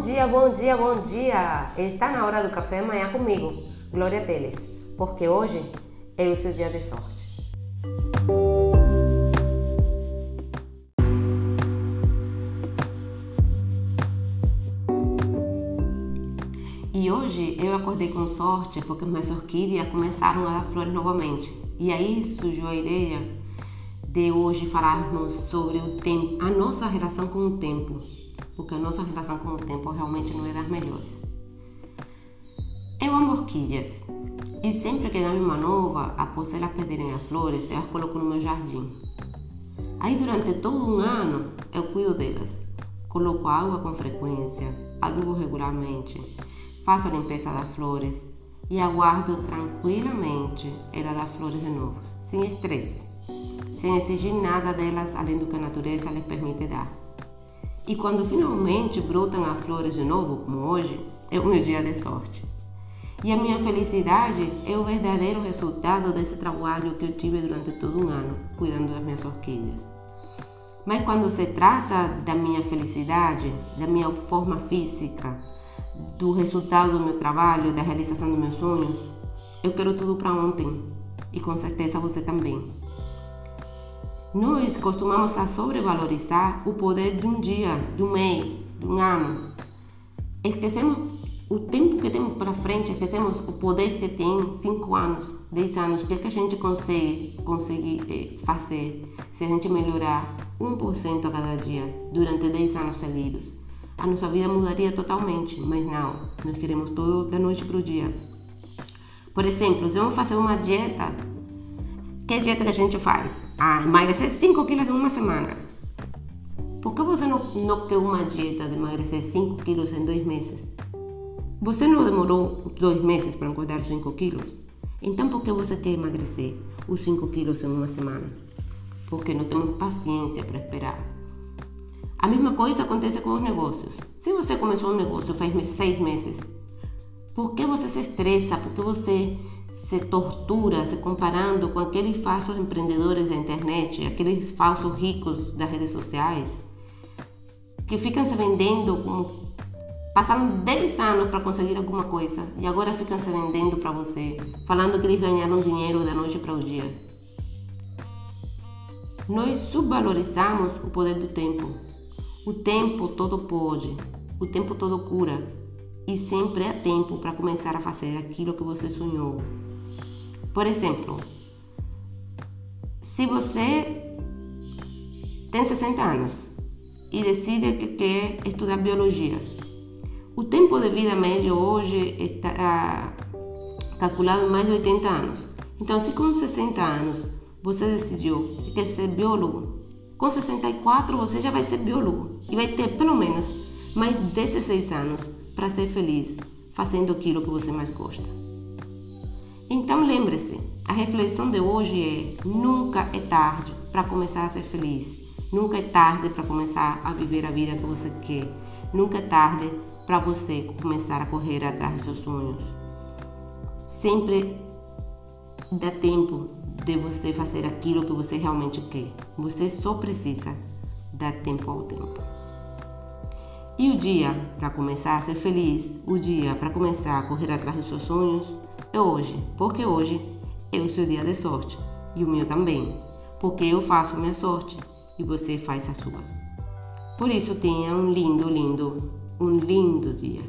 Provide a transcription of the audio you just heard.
Bom dia, bom dia, bom dia! Está na hora do café amanhã comigo, Glória Teles, porque hoje é o seu dia de sorte. E hoje eu acordei com sorte porque minhas orquídeas começaram a dar flores novamente. E aí surgiu a ideia de hoje falarmos sobre o tempo, a nossa relação com o tempo, porque a nossa relação com o tempo realmente não é das melhores. Eu amo orquídeas e sempre que ganho uma nova, após elas perderem as flores, eu as coloco no meu jardim. Aí durante todo um ano eu cuido delas, coloco água com frequência, adubo regularmente, faço a limpeza das flores e aguardo tranquilamente ela dar flores de novo, sem estresse sem exigir nada delas além do que a natureza lhes permite dar. E quando finalmente brotam as flores de novo, como hoje, é o meu dia de sorte. E a minha felicidade é o verdadeiro resultado desse trabalho que eu tive durante todo um ano, cuidando das minhas orquídeas. Mas quando se trata da minha felicidade, da minha forma física, do resultado do meu trabalho, da realização dos meus sonhos, eu quero tudo para ontem. E com certeza você também. Nós costumamos a sobrevalorizar o poder de um dia, de um mês, de um ano. Esquecemos o tempo que temos para frente, esquecemos o poder que tem 5 anos, 10 anos, o que, é que a gente consegue, consegue eh, fazer se a gente melhorar 1% a cada dia durante 10 anos seguidos. A nossa vida mudaria totalmente, mas não, nós queremos tudo da noite para o dia. Por exemplo, se vamos fazer uma dieta que dieta que a gente faz? Ah, emagrecer 5 quilos em uma semana. Por que você não, não quer uma dieta de emagrecer 5 quilos em dois meses? Você não demorou dois meses para engordar 5 quilos? Então por que você quer emagrecer os 5 quilos em uma semana? Porque não temos paciência para esperar. A mesma coisa acontece com os negócios. Se você começou um negócio faz seis meses, por que você se estressa? Por que você se tortura se comparando com aqueles falsos empreendedores da internet, aqueles falsos ricos das redes sociais, que ficam se vendendo como passaram 10 anos para conseguir alguma coisa e agora ficam se vendendo para você, falando que eles ganharam dinheiro da noite para o dia. Nós subvalorizamos o poder do tempo. O tempo todo pode, o tempo todo cura e sempre há tempo para começar a fazer aquilo que você sonhou. Por exemplo, se você tem 60 anos e decide que quer estudar biologia, o tempo de vida médio hoje está ah, calculado em mais de 80 anos. Então, se com 60 anos você decidiu que quer ser biólogo, com 64 você já vai ser biólogo e vai ter pelo menos mais 16 anos para ser feliz fazendo aquilo que você mais gosta. Então lembre-se, a reflexão de hoje é: nunca é tarde para começar a ser feliz. Nunca é tarde para começar a viver a vida que você quer. Nunca é tarde para você começar a correr atrás dos seus sonhos. Sempre dá tempo de você fazer aquilo que você realmente quer. Você só precisa dar tempo ao tempo. E o dia para começar a ser feliz, o dia para começar a correr atrás dos seus sonhos, é hoje, porque hoje é o seu dia de sorte e o meu também, porque eu faço minha sorte e você faz a sua. Por isso tenha um lindo, lindo, um lindo dia.